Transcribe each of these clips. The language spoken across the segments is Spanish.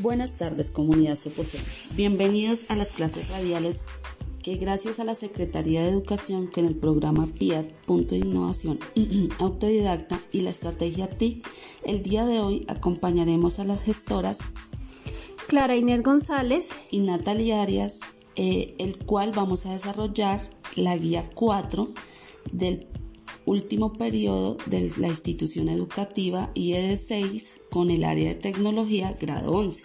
Buenas tardes, comunidad Soposón. Bienvenidos a las clases radiales que gracias a la Secretaría de Educación que en el programa PIAT, Punto de Innovación Autodidacta y la estrategia TIC, el día de hoy acompañaremos a las gestoras Clara Inés González y Natalia Arias, eh, el cual vamos a desarrollar la guía 4 del último periodo de la institución educativa IED 6 con el área de tecnología grado 11,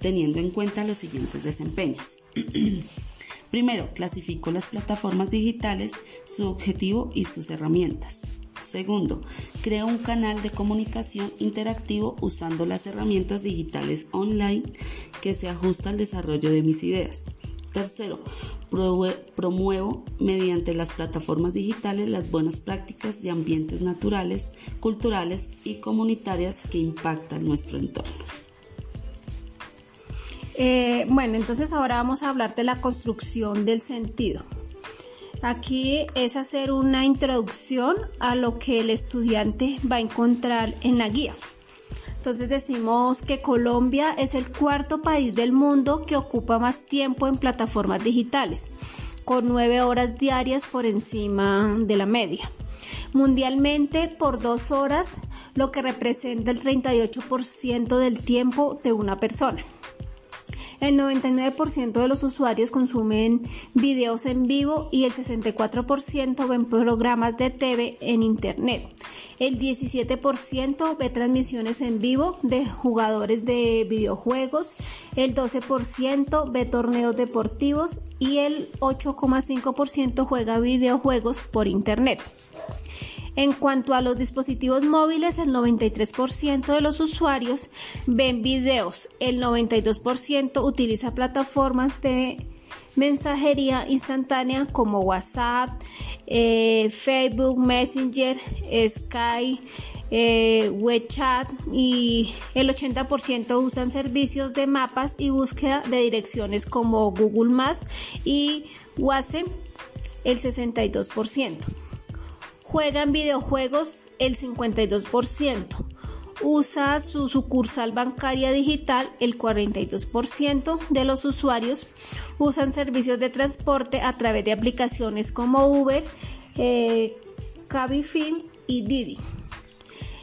teniendo en cuenta los siguientes desempeños. Primero, clasifico las plataformas digitales, su objetivo y sus herramientas. Segundo, creo un canal de comunicación interactivo usando las herramientas digitales online que se ajusta al desarrollo de mis ideas. Tercero, promuevo mediante las plataformas digitales las buenas prácticas de ambientes naturales, culturales y comunitarias que impactan nuestro entorno. Eh, bueno, entonces ahora vamos a hablar de la construcción del sentido. Aquí es hacer una introducción a lo que el estudiante va a encontrar en la guía. Entonces decimos que Colombia es el cuarto país del mundo que ocupa más tiempo en plataformas digitales, con nueve horas diarias por encima de la media. Mundialmente por dos horas, lo que representa el 38% del tiempo de una persona. El 99% de los usuarios consumen videos en vivo y el 64% ven programas de TV en Internet. El 17% ve transmisiones en vivo de jugadores de videojuegos, el 12% ve torneos deportivos y el 8,5% juega videojuegos por Internet. En cuanto a los dispositivos móviles, el 93% de los usuarios ven videos, el 92% utiliza plataformas de mensajería instantánea como WhatsApp, eh, Facebook, Messenger, Skype, eh, WeChat y el 80% usan servicios de mapas y búsqueda de direcciones como Google Maps y WhatsApp el 62% juegan videojuegos el 52%, usa su sucursal bancaria digital el 42% de los usuarios usan servicios de transporte a través de aplicaciones como Uber, eh, Cabify y Didi.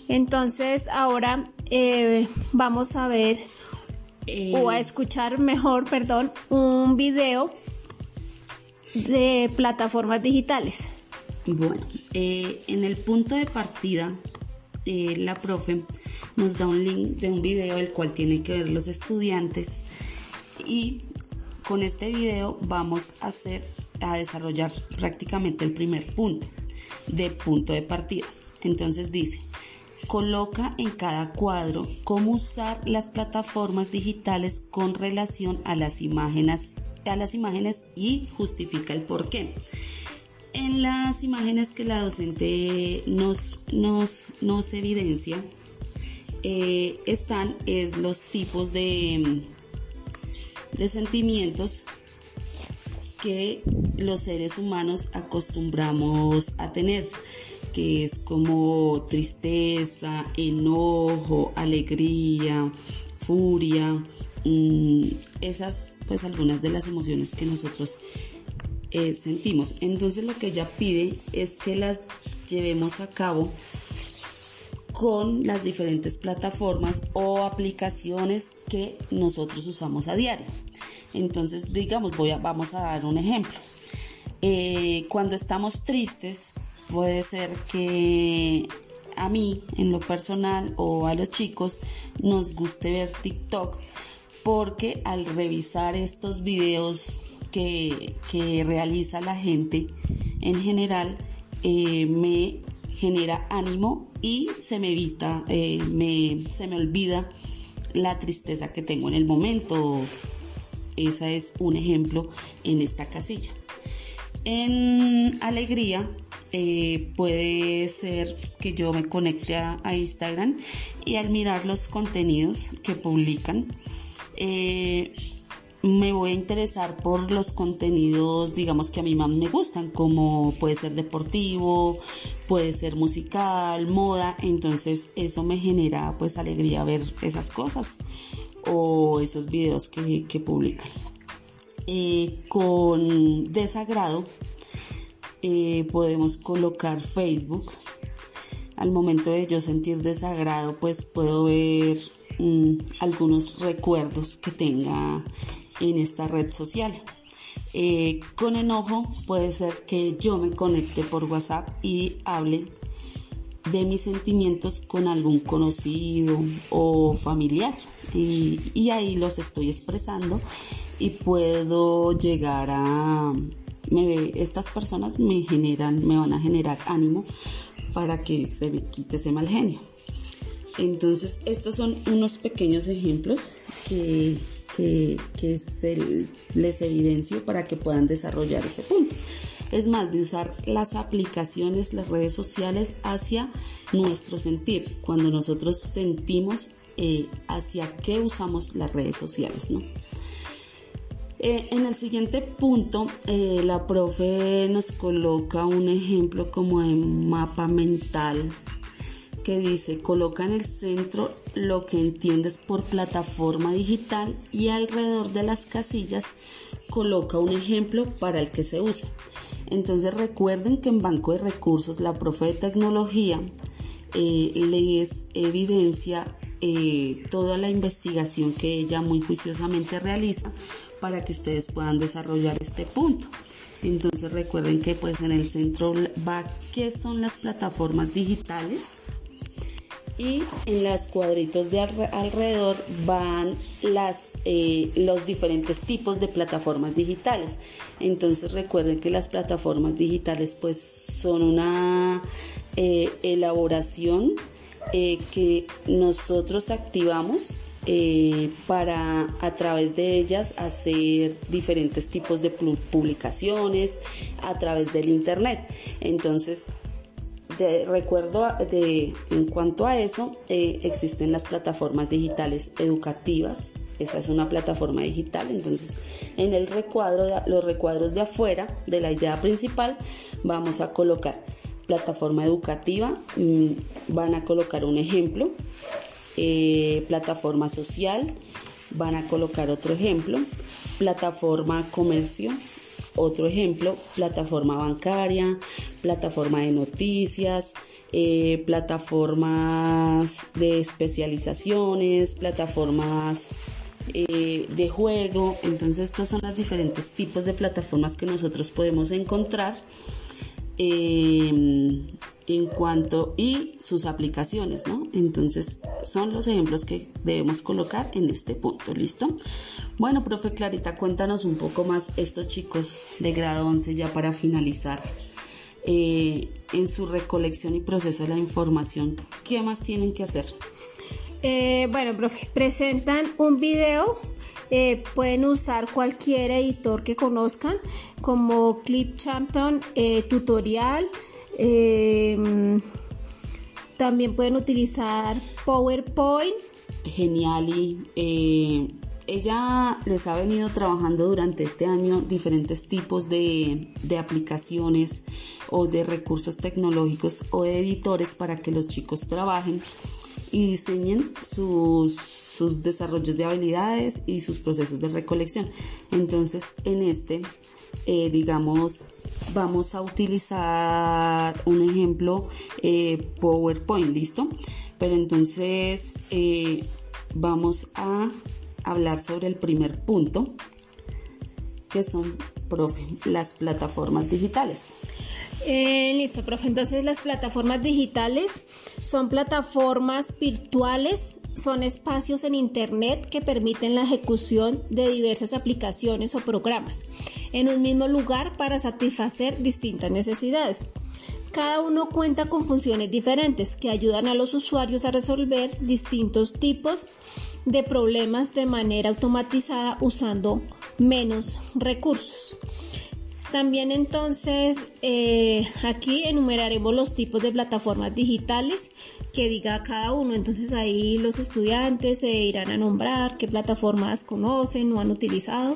Entonces ahora eh, vamos a ver o a eh. escuchar mejor, perdón, un video de plataformas digitales. Bueno, eh, en el punto de partida, eh, la profe nos da un link de un video el cual tienen que ver los estudiantes y con este video vamos a hacer a desarrollar prácticamente el primer punto de punto de partida. Entonces dice, coloca en cada cuadro cómo usar las plataformas digitales con relación a las imágenes, a las imágenes y justifica el por qué. En las imágenes que la docente nos, nos, evidencia, eh, están es los tipos de, de sentimientos que los seres humanos acostumbramos a tener, que es como tristeza, enojo, alegría, furia, mm, esas pues algunas de las emociones que nosotros eh, sentimos. Entonces lo que ella pide es que las llevemos a cabo con las diferentes plataformas o aplicaciones que nosotros usamos a diario. Entonces, digamos, voy a, vamos a dar un ejemplo. Eh, cuando estamos tristes, puede ser que a mí, en lo personal, o a los chicos, nos guste ver TikTok, porque al revisar estos videos que, realiza la gente en general eh, me genera ánimo y se me evita, eh, me, se me olvida la tristeza que tengo en el momento. Ese es un ejemplo en esta casilla. En alegría eh, puede ser que yo me conecte a, Instagram y al mirar los contenidos que publican, me voy a interesar por los contenidos, digamos, que a mí más me gustan, como puede ser deportivo, puede ser musical, moda, entonces eso me genera pues alegría ver esas cosas. o esos videos que, publican. Eh, con desagrado eh, podemos colocar Facebook. Al momento de yo sentir desagrado, pues puedo ver mm, algunos recuerdos que tenga en esta red social. Eh, con enojo puede ser que yo me conecte por WhatsApp y hable de mis sentimientos con algún conocido o familiar y, ahí los estoy expresando y puedo llegar a me, estas personas me generan me van a generar ánimo para que se me quite ese mal genio entonces estos son unos pequeños ejemplos que, que, les evidencio para que puedan desarrollar ese punto es más de usar las aplicaciones, las redes sociales hacia nuestro sentir, cuando nosotros sentimos eh, hacia qué usamos las redes sociales, ¿no? Eh, en el siguiente punto, eh, la profe nos coloca un ejemplo como en mapa mental que dice, coloca en el centro lo que entiendes por plataforma digital y alrededor de las casillas coloca un ejemplo para el que se usa. Entonces recuerden que en Banco de Recursos la profe de tecnología eh, les evidencia eh, toda la investigación que ella muy juiciosamente realiza para que ustedes puedan desarrollar este punto. Entonces recuerden que pues en el centro va qué son las plataformas digitales, y en las cuadritos de alrededor van las, eh, los diferentes tipos de plataformas digitales. Entonces recuerden que las plataformas digitales pues son una eh, elaboración eh, que nosotros activamos para a través de ellas hacer diferentes tipos de publicaciones a través del internet. Entonces de, recuerdo de, en cuanto a eso, eh, existen las plataformas digitales educativas. Esa es una plataforma digital. Entonces, en el recuadro, los recuadros de afuera de la idea principal, vamos a colocar plataforma educativa. Mm, van a colocar un ejemplo. Eh, plataforma social. Van a colocar otro ejemplo. Plataforma comercio otro ejemplo, plataforma bancaria, plataforma de noticias, eh, plataformas de especializaciones, plataformas eh, de juego. Entonces, estos son los diferentes tipos de plataformas que nosotros podemos encontrar. Eh, en cuanto y sus aplicaciones, ¿no? Entonces son los ejemplos que debemos colocar en este punto, ¿listo? Bueno, profe Clarita, cuéntanos un poco más estos chicos de grado 11 ya para finalizar. Eh, en su recolección y proceso de la información, ¿qué más tienen que hacer? Eh, bueno, profe, presentan un video eh, pueden usar cualquier editor que conozcan como Clipchamp eh, Tutorial, Em, también pueden utilizar PowerPoint. Genial y eh, ella les ha venido trabajando durante este año diferentes tipos de, aplicaciones o de recursos tecnológicos o de editores para que los chicos trabajen y diseñen sus, sus desarrollos de habilidades y sus procesos de recolección. Entonces, en este eh, digamos, vamos a utilizar un ejemplo eh, PowerPoint, ¿listo? Pero entonces eh, vamos a hablar sobre el primer punto, que son, profe, las plataformas digitales. listo, profe. Entonces las plataformas digitales son plataformas virtuales son espacios en Internet que permiten la ejecución de diversas aplicaciones o programas en un mismo lugar para satisfacer distintas necesidades. Cada uno cuenta con funciones diferentes que ayudan a los usuarios a resolver distintos tipos de problemas de manera automatizada usando menos recursos. También entonces eh, aquí enumeraremos los tipos de plataformas digitales que diga cada uno. Entonces ahí los estudiantes se irán a nombrar qué plataformas conocen o han utilizado.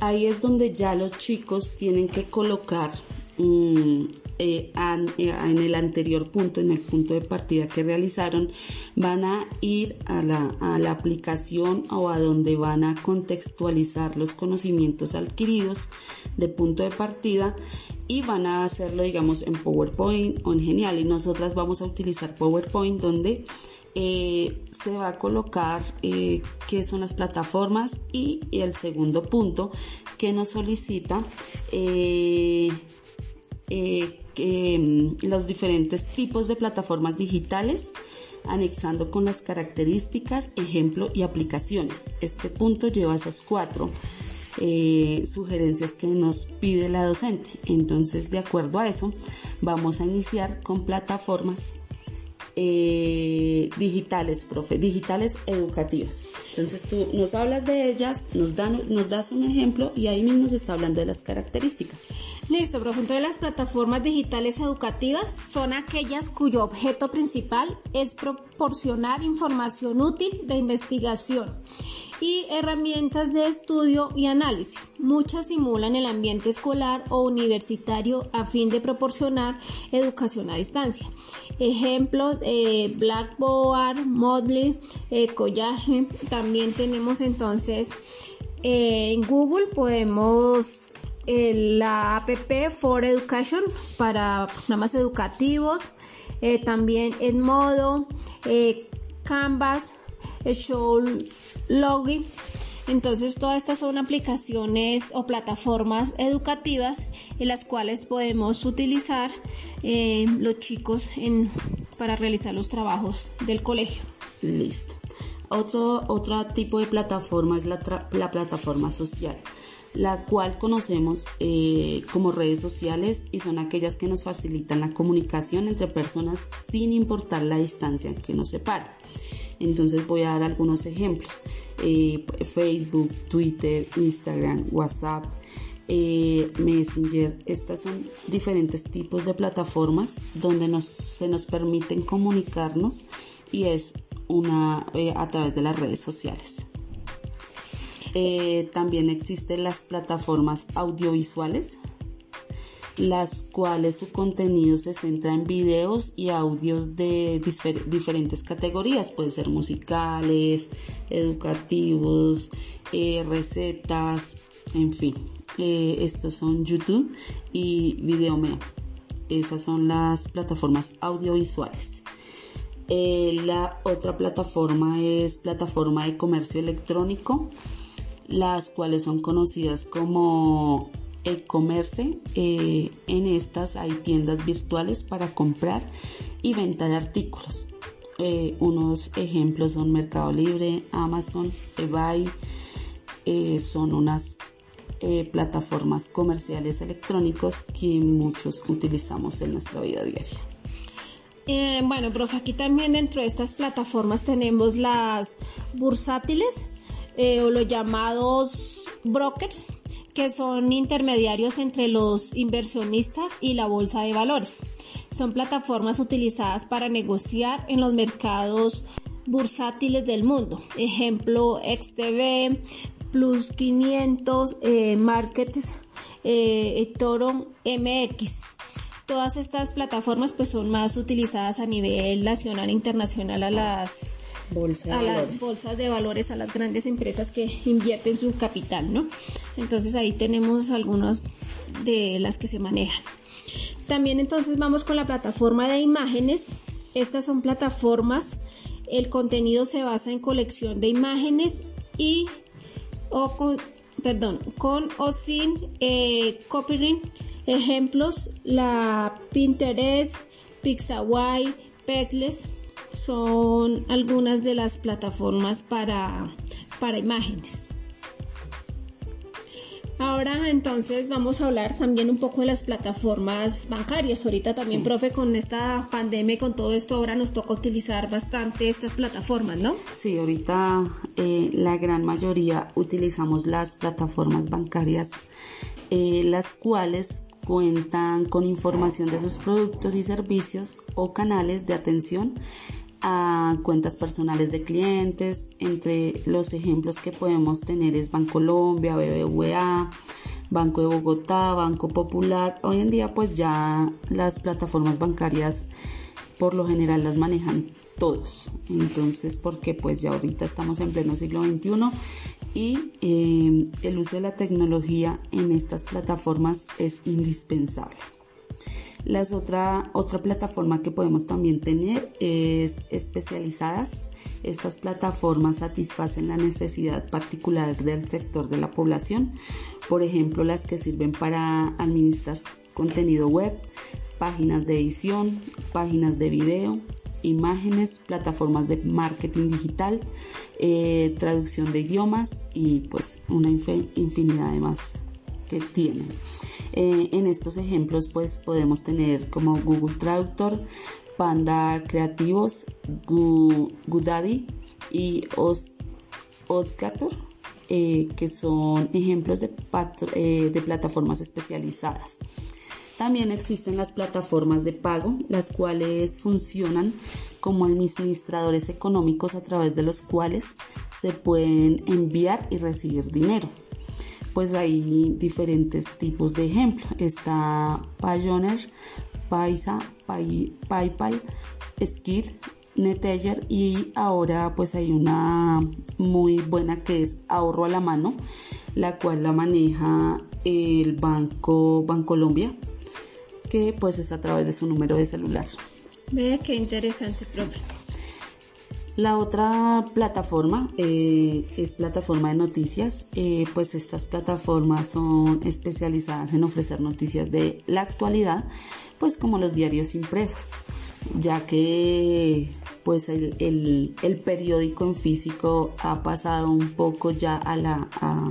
Ahí es donde ya los chicos tienen que colocar mm, eh, eh, en el anterior punto, en el punto de partida que realizaron, van a ir a la, a la aplicación o a donde van a contextualizar los conocimientos adquiridos de punto de partida y van a hacerlo, digamos, en PowerPoint o en Genial. Y nosotras vamos a utilizar PowerPoint donde eh, se va a colocar qué son las plataformas y, el segundo punto que nos solicita Mm, los diferentes tipos de plataformas digitales anexando con las características, ejemplo y aplicaciones. Este punto lleva esas cuatro eh, sugerencias que nos pide la docente. Entonces, de acuerdo a eso, vamos a iniciar con plataformas eh, digitales, profe, digitales educativas. Entonces tú nos hablas de ellas, nos, dan, nos das un ejemplo y ahí mismo se está hablando de las características. Listo, profe. Entonces las plataformas digitales educativas son aquellas cuyo objeto principal es proporcionar información útil de investigación y herramientas de estudio y análisis. Muchas simulan el ambiente escolar o universitario a fin de proporcionar educación a distancia. Ejemplos, eh, Blackboard, Moodle, eh, Collage. También tenemos entonces eh, en Google podemos la app for Education para programas educativos. también en modo Canvas, Show Login. Entonces, todas estas son aplicaciones o plataformas educativas en las cuales podemos utilizar eh, los chicos para realizar los trabajos del colegio. Listo. Otro, otro tipo de plataforma es la, la plataforma social la cual conocemos eh, como redes sociales y son aquellas que nos facilitan la comunicación entre personas sin importar la distancia que nos separa. Entonces voy a dar algunos ejemplos. Eh, Facebook, Twitter, Instagram, WhatsApp, eh, Messenger. Estas son diferentes tipos de plataformas donde se nos permiten comunicarnos y es una eh, a través de las redes sociales. también existen las plataformas audiovisuales las cuales su contenido se centra en videos y audios de diferentes categorías, pueden ser musicales, educativos, eh, recetas, en fin. Eh, estos son YouTube y Videomeo. Esas son las plataformas audiovisuales. Eh, la otra plataforma es plataforma de comercio electrónico, las cuales son conocidas como e-commerce. Eh, en estas hay tiendas virtuales para comprar y venta de artículos. Eh, unos ejemplos son Mercado Libre, Amazon, eBay. Eh, son unas plataformas comerciales electrónicos que muchos utilizamos en nuestra vida diaria. bueno, profe, aquí también dentro de estas plataformas tenemos las bursátiles o los llamados brokers que son intermediarios entre los inversionistas y la bolsa de valores. Son plataformas utilizadas para negociar en los mercados bursátiles del mundo. Ejemplo, XTB, Plus 500, eh, Markets, eh, Toro MX. Todas estas plataformas pues son más utilizadas a nivel nacional e internacional a las a las bolsas de valores, a las grandes empresas que invierten su capital, ¿no? Entonces ahí tenemos algunas de las que se manejan. También entonces vamos con la plataforma de imágenes. Estas son plataformas, el contenido se basa en colección de imágenes y o con, perdón, con o sin eh, copyright. Ejemplos, la Pinterest, Pixabay, Pexels, son algunas de las plataformas para, para imágenes. Ahora entonces vamos a hablar también un poco de las plataformas bancarias. Ahorita también, profe, con esta pandemia y con todo esto ahora nos toca utilizar bastante estas plataformas, ¿no? Sí, ahorita eh, la gran mayoría utilizamos las plataformas bancarias, eh, las cuales cuentan con información de sus productos y servicios o canales de atención a cuentas personales de clientes. Entre los ejemplos que podemos tener es Bancolombia, BBVA, Banco de Bogotá, Banco Popular. Hoy en día pues ya las plataformas bancarias por lo general las manejan todos. Entonces, porque pues ya ahorita estamos en pleno siglo XXI y eh, el uso de la tecnología en estas plataformas es indispensable. Las otra, otra plataforma que podemos también tener es especializadas. Estas plataformas satisfacen la necesidad particular del sector de la población, por ejemplo las que sirven para administrar contenido web, páginas de edición, páginas de video, imágenes, plataformas de marketing digital, eh, traducción de idiomas y pues una infinidad de más que tienen. Eh, en estos ejemplos pues podemos tener como Google Traductor, Panda Creativos, Goodaddy y Osgator, eh, que son ejemplos de, de plataformas especializadas. También existen las plataformas de pago, las cuales funcionan como administradores económicos a través de los cuales se pueden enviar y recibir dinero. Pues hay diferentes tipos de ejemplos. Está Payoneer, Paisa, PayPal, Skill, Neteller y ahora pues hay una muy buena que es ahorro a la mano, la cual la maneja el Banco Bancolombia que pues es a través de su número de celular. Vea qué interesante, profe. La otra plataforma eh, es plataforma de noticias, eh, pues estas plataformas son especializadas en ofrecer noticias de la actualidad, pues como los diarios impresos, ya que pues el, periódico en físico ha pasado un poco ya a la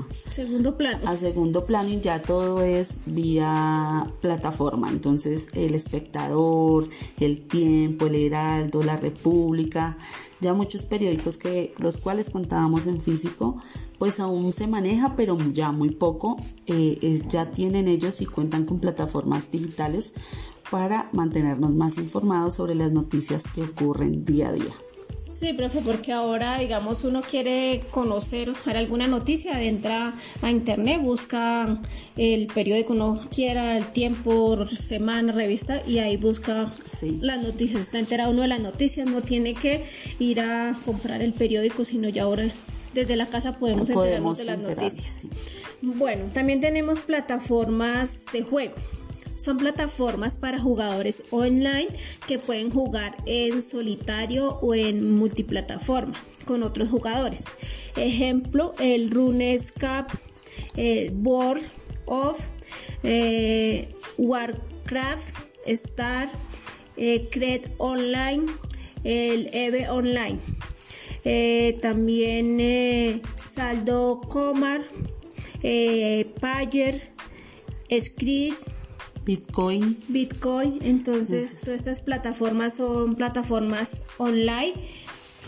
segundo plano. a segundo plano y ya todo es vía plataforma. Entonces el espectador el tiempo el heraldo la república ya muchos periódicos que los cuales contábamos en físico pues aún se maneja pero ya muy poco eh, ya tienen ellos y cuentan con plataformas digitales para mantenernos más informados sobre las noticias que ocurren día a día. Sí, profe, porque ahora, digamos, uno quiere conocer o saber alguna noticia, entra a internet, busca el periódico uno quiera, el tiempo, semana, revista, y ahí busca las noticias. Está enterado uno de las noticias, no tiene que ir a comprar el periódico, sino ya ahora desde la casa podemos, enterarnos de las noticias. Bueno, también tenemos plataformas de juego. Son plataformas para jugadores online que pueden jugar en solitario o en multiplataforma con otros jugadores. Ejemplo, el RuneScape, el World of eh, Warcraft, Star, eh, Online, el EVE Online. Eh, también Saldo Comar, eh, Payer, Scris, Bitcoin. Bitcoin, entonces todas estas plataformas son plataformas online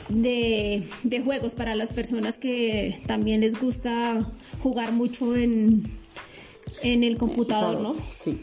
de, juegos para las personas que también les gusta jugar mucho en, en el computador, ¿no? Sí.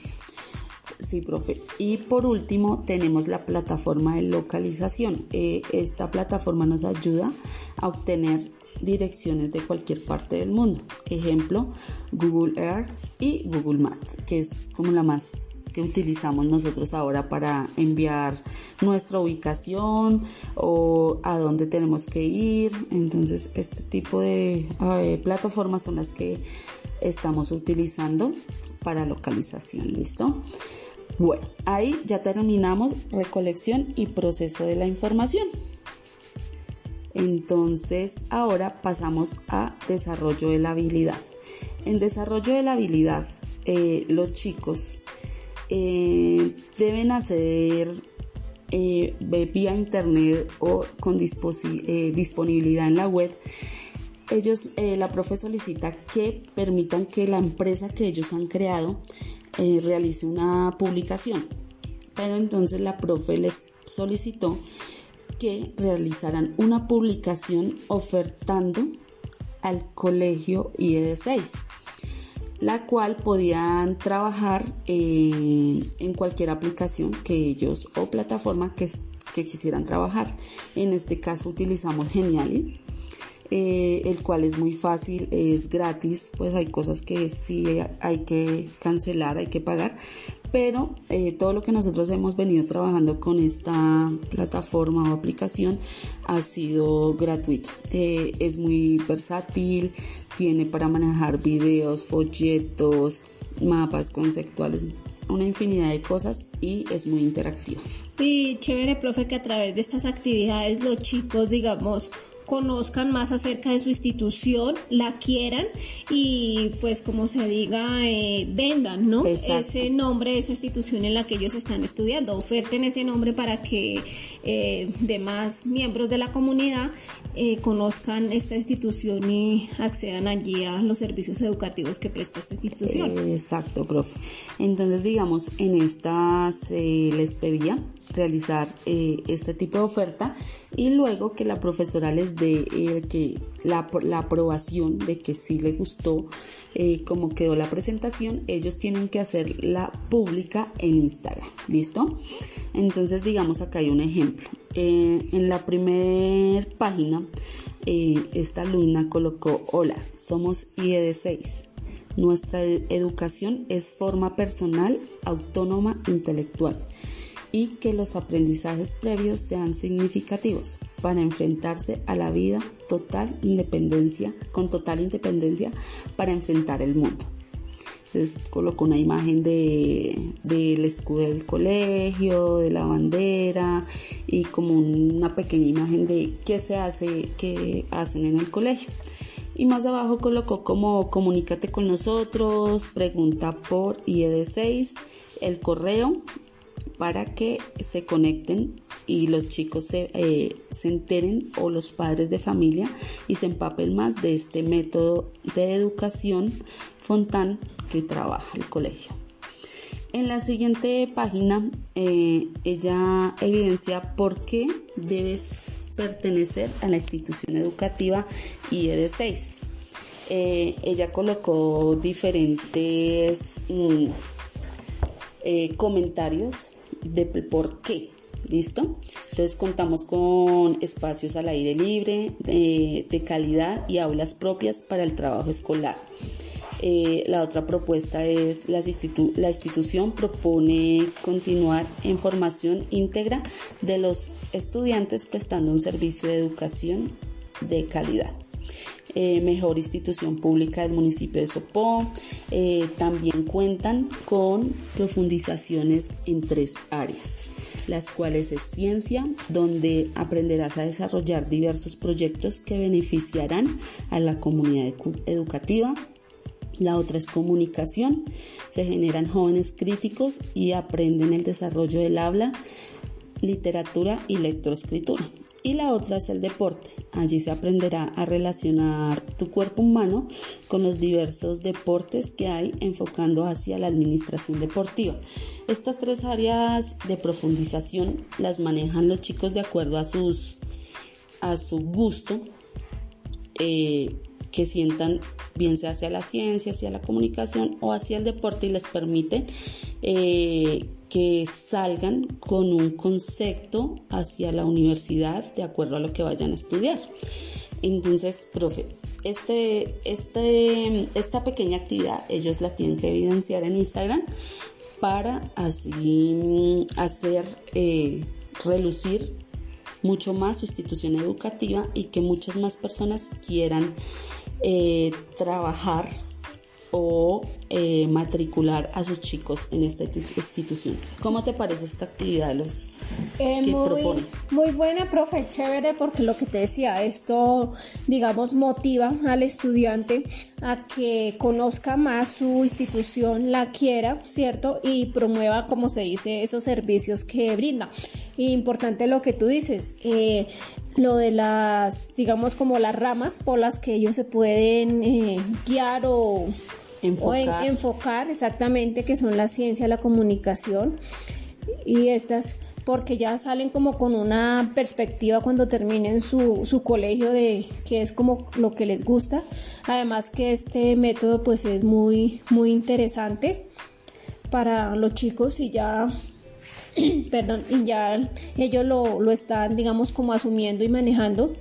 Sí, profe. Y por último tenemos la plataforma de localización. Eh, esta plataforma nos ayuda a obtener direcciones de cualquier parte del mundo. Ejemplo, Google Earth y Google Maps, que es como la más que utilizamos nosotros ahora para enviar nuestra ubicación o a dónde tenemos que ir. Entonces, este tipo de eh, plataformas son las que estamos utilizando para localización. ¿Listo? Bueno, ahí ya terminamos recolección y proceso de la información. Entonces, ahora pasamos a desarrollo de la habilidad. En desarrollo de la habilidad, eh, los chicos eh, deben hacer eh, vía internet o con disponibilidad en la web. Ellos, la profe solicita que permitan que la empresa que ellos han creado realice una publicación. Pero entonces la profe les solicitó que realizaran una publicación ofertando al colegio IED6, la cual podían trabajar eh, en cualquier aplicación que ellos o plataforma que, que, quisieran trabajar. En este caso utilizamos Geniali. Eh, el cual es muy fácil, es gratis, pues hay cosas que sí hay que cancelar, hay que pagar, pero eh, todo lo que nosotros hemos venido trabajando con esta plataforma o aplicación ha sido gratuito. Eh, es muy versátil, tiene para manejar videos, folletos, mapas conceptuales, una infinidad de cosas y es muy interactivo. Y chévere, profe, que a través de estas actividades los chicos, digamos, conozcan más acerca de su institución, la quieran y pues como se diga, eh, vendan, ¿no? Ese nombre de esa institución en la que ellos están estudiando, oferten ese nombre para que eh, demás miembros de la comunidad eh, conozcan esta institución y accedan allí a los servicios educativos que presta esta institución. exacto, profe. Entonces, digamos, en esta se les pedía realizar este tipo de oferta y luego que la profesora les dé eh, que la, la, aprobación de que sí le gustó eh, cómo quedó la presentación, ellos tienen que hacerla pública en Instagram. ¿Listo? Entonces, digamos, acá hay un ejemplo. Eh, en la primera página, esta alumna colocó, hola, somos IED6. Nuestra educación es forma personal, autónoma, intelectual y que los aprendizajes previos sean significativos para enfrentarse a la vida total independencia, con total independencia para enfrentar el mundo. Entonces coloco una imagen de, del escudo del colegio, de la bandera y como una pequeña imagen de qué se hace, qué hacen en el colegio. Y más abajo colocó como comunícate con nosotros, pregunta por IED6, el correo para que se conecten y los chicos se, eh, se, enteren o los padres de familia y se empapen más de este método de educación Fontán que trabaja el colegio. En la siguiente página eh, ella evidencia por qué debes pertenecer a la institución educativa IED6. Eh, ella colocó diferentes mm, comentarios de por qué. ¿Listo? Entonces contamos con espacios al aire libre, de, calidad y aulas propias para el trabajo escolar. Eh, la otra propuesta es la, la institución propone continuar en formación íntegra de los estudiantes prestando un servicio de educación de calidad. Eh, mejor institución pública del municipio de Sopó. Eh, también cuentan con profundizaciones en tres áreas las cuales es ciencia, donde aprenderás a desarrollar diversos proyectos que beneficiarán a la comunidad educativa. La otra es comunicación, se generan jóvenes críticos y aprenden el desarrollo del habla, literatura y lectoescritura y la otra es el deporte. Allí se aprenderá a relacionar tu cuerpo humano con los diversos deportes que hay enfocando hacia la administración deportiva. Estas tres áreas de profundización las manejan los chicos de acuerdo a sus a su gusto eh, que sientan bien sea hacia la ciencia, hacia la comunicación o hacia el deporte y les permite eh, que salgan con un concepto hacia la universidad de acuerdo a lo que vayan a estudiar. Entonces, profe, este, este, esta pequeña actividad ellos la tienen que evidenciar en Instagram para así mm, hacer eh, relucir mucho más su institución educativa y que muchas más personas quieran eh, trabajar o eh, matricular a sus chicos en esta institución. ¿Cómo te parece esta actividad los eh, muy, Muy buena, profe, chévere, porque lo que te decía, esto, digamos, motiva al estudiante a que conozca más su institución, la quiera, ¿cierto? Y promueva, como se dice, esos servicios que brinda. importante lo que tú dices, eh, lo de las, digamos, como las ramas por las que ellos se pueden eh, guiar o enfocar. enfocar exactamente, que son la ciencia, la comunicación y estas porque ya salen como con una perspectiva cuando terminen su, su colegio de que es como lo que les gusta. Además que este método pues es muy, muy interesante para los chicos y ya perdón, y ya ellos lo, lo, están, digamos, como asumiendo y manejando.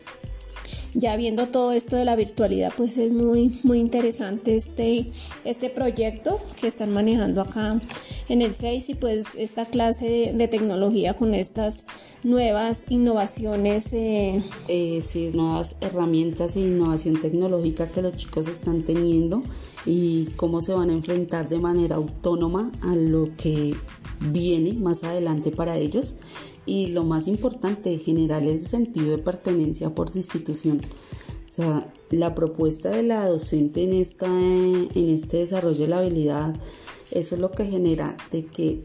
Ya viendo todo esto de la virtualidad, pues es muy, muy interesante este, este proyecto que están manejando acá en el 6 y pues esta clase de, tecnología con estas nuevas innovaciones. Eh, eh, sí, nuevas herramientas e innovación tecnológica que los chicos están teniendo y cómo se van a enfrentar de manera autónoma a lo que viene más adelante para ellos y lo más importante, generar ese sentido de pertenencia por su institución. O sea, la propuesta de la docente en, esta, en este desarrollo de la habilidad, eso es lo que genera de que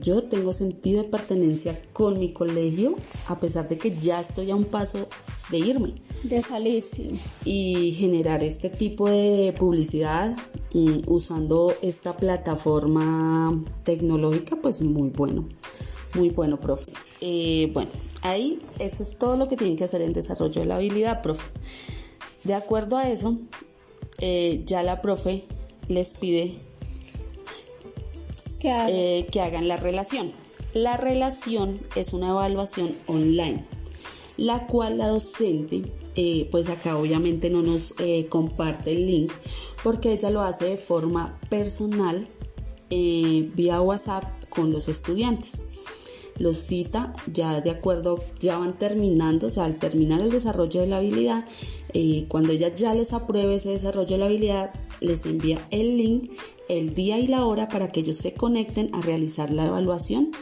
yo tengo sentido de pertenencia con mi colegio, a pesar de que ya estoy a un paso de irme. De salir, sí. Y generar este tipo de publicidad mm, usando esta plataforma tecnológica, pues muy bueno. Muy bueno, profe. Eh, bueno, ahí eso es todo lo que tienen que hacer en desarrollo de la habilidad, profe. De acuerdo a eso, eh, ya la profe les pide eh, que hagan la relación. La relación es una evaluación online, la cual la docente pues acá obviamente no nos comparte el link porque ella lo hace de forma personal vía WhatsApp con los estudiantes los cita ya de acuerdo, ya van terminando, o sea, al terminar el desarrollo de la habilidad, eh, cuando ella ya les apruebe ese desarrollo de la habilidad, les envía el link, el día y la hora para que ellos se conecten a realizar la evaluación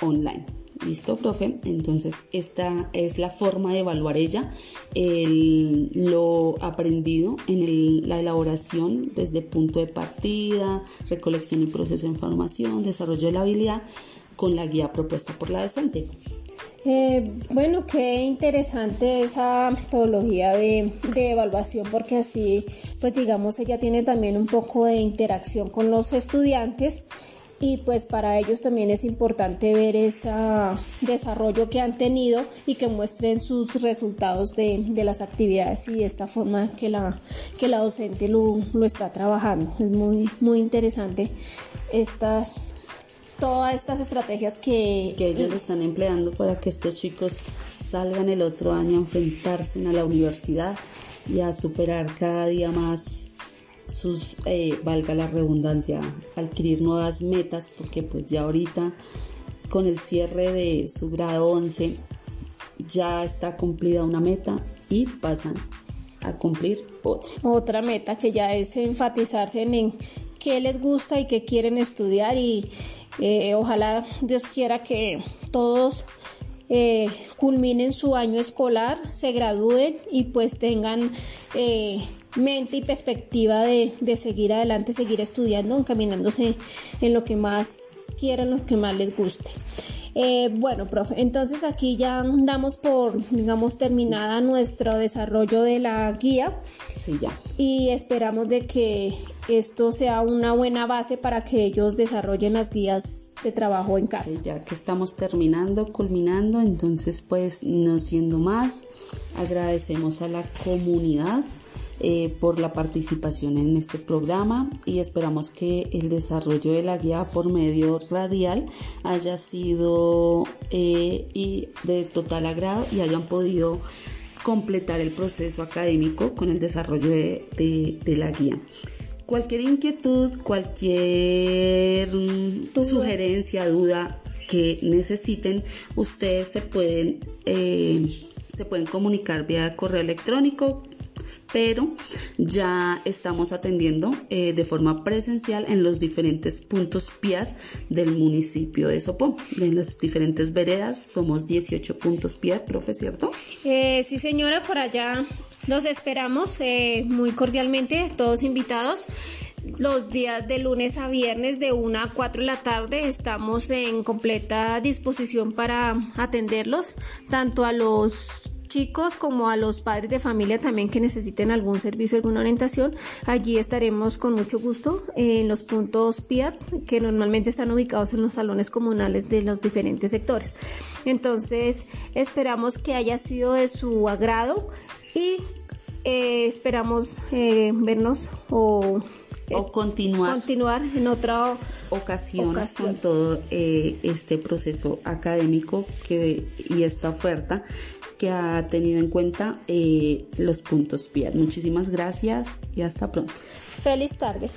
online. ¿Listo, profe? Entonces, esta es la forma de evaluar ella lo aprendido en la elaboración desde punto de partida, recolección y proceso de información, desarrollo de la habilidad con la guía propuesta por la docente. Eh, bueno, qué interesante esa metodología de, evaluación porque así, pues digamos, ella tiene también un poco de interacción con los estudiantes y pues para ellos también es importante ver ese desarrollo que han tenido y que muestren sus resultados de, las actividades y de esta forma que la, que la docente lo, lo está trabajando. Es muy, muy interesante estas todas estas estrategias que, que ellos están empleando para que estos chicos salgan el otro año a enfrentarse a la universidad y a superar cada día más sus, eh, valga la redundancia, adquirir nuevas metas, porque pues ya ahorita con el cierre de su grado 11 ya está cumplida una meta y pasan a cumplir otra. Otra meta que ya es enfatizarse en qué les gusta y qué quieren estudiar y eh, ojalá Dios quiera que todos eh, culminen su año escolar, se gradúen y pues tengan eh, mente y perspectiva de, de, seguir adelante, seguir estudiando, encaminándose en lo que más quieran, lo que más les guste. Eh, bueno, profe, entonces aquí ya damos por, digamos, terminada nuestro desarrollo de la guía. Sí, ya. Y esperamos de que esto sea una buena base para que ellos desarrollen las guías de trabajo en casa. Sí, ya que estamos terminando, culminando, entonces pues no siendo más, agradecemos a la comunidad eh, por la participación en este programa y esperamos que el desarrollo de la guía por medio radial haya sido eh, y de total agrado y hayan podido completar el proceso académico con el desarrollo de, la guía. Cualquier inquietud, cualquier mm, sugerencia, duda que necesiten, ustedes se pueden, eh, se pueden comunicar vía correo electrónico pero ya estamos atendiendo eh, de forma presencial en los diferentes puntos PIAD del municipio de Sopó. En las diferentes veredas somos 18 puntos PIAD, profe, ¿cierto? Eh, sí, señora, por allá los esperamos eh, muy cordialmente, todos invitados. Los días de lunes a viernes de 1 a 4 de la tarde estamos en completa disposición para atenderlos, tanto a los chicos como a los padres de familia también que necesiten algún servicio, alguna orientación, allí estaremos con mucho gusto en los puntos PIAT que normalmente están ubicados en los salones comunales de los diferentes sectores. Entonces, esperamos que haya sido de su agrado y eh, esperamos eh, vernos o o continuar, continuar en otra ocasión, con todo eh, este proceso académico que, y esta oferta que ha tenido en cuenta eh, los puntos PIAD. Muchísimas gracias y hasta pronto. Feliz tarde.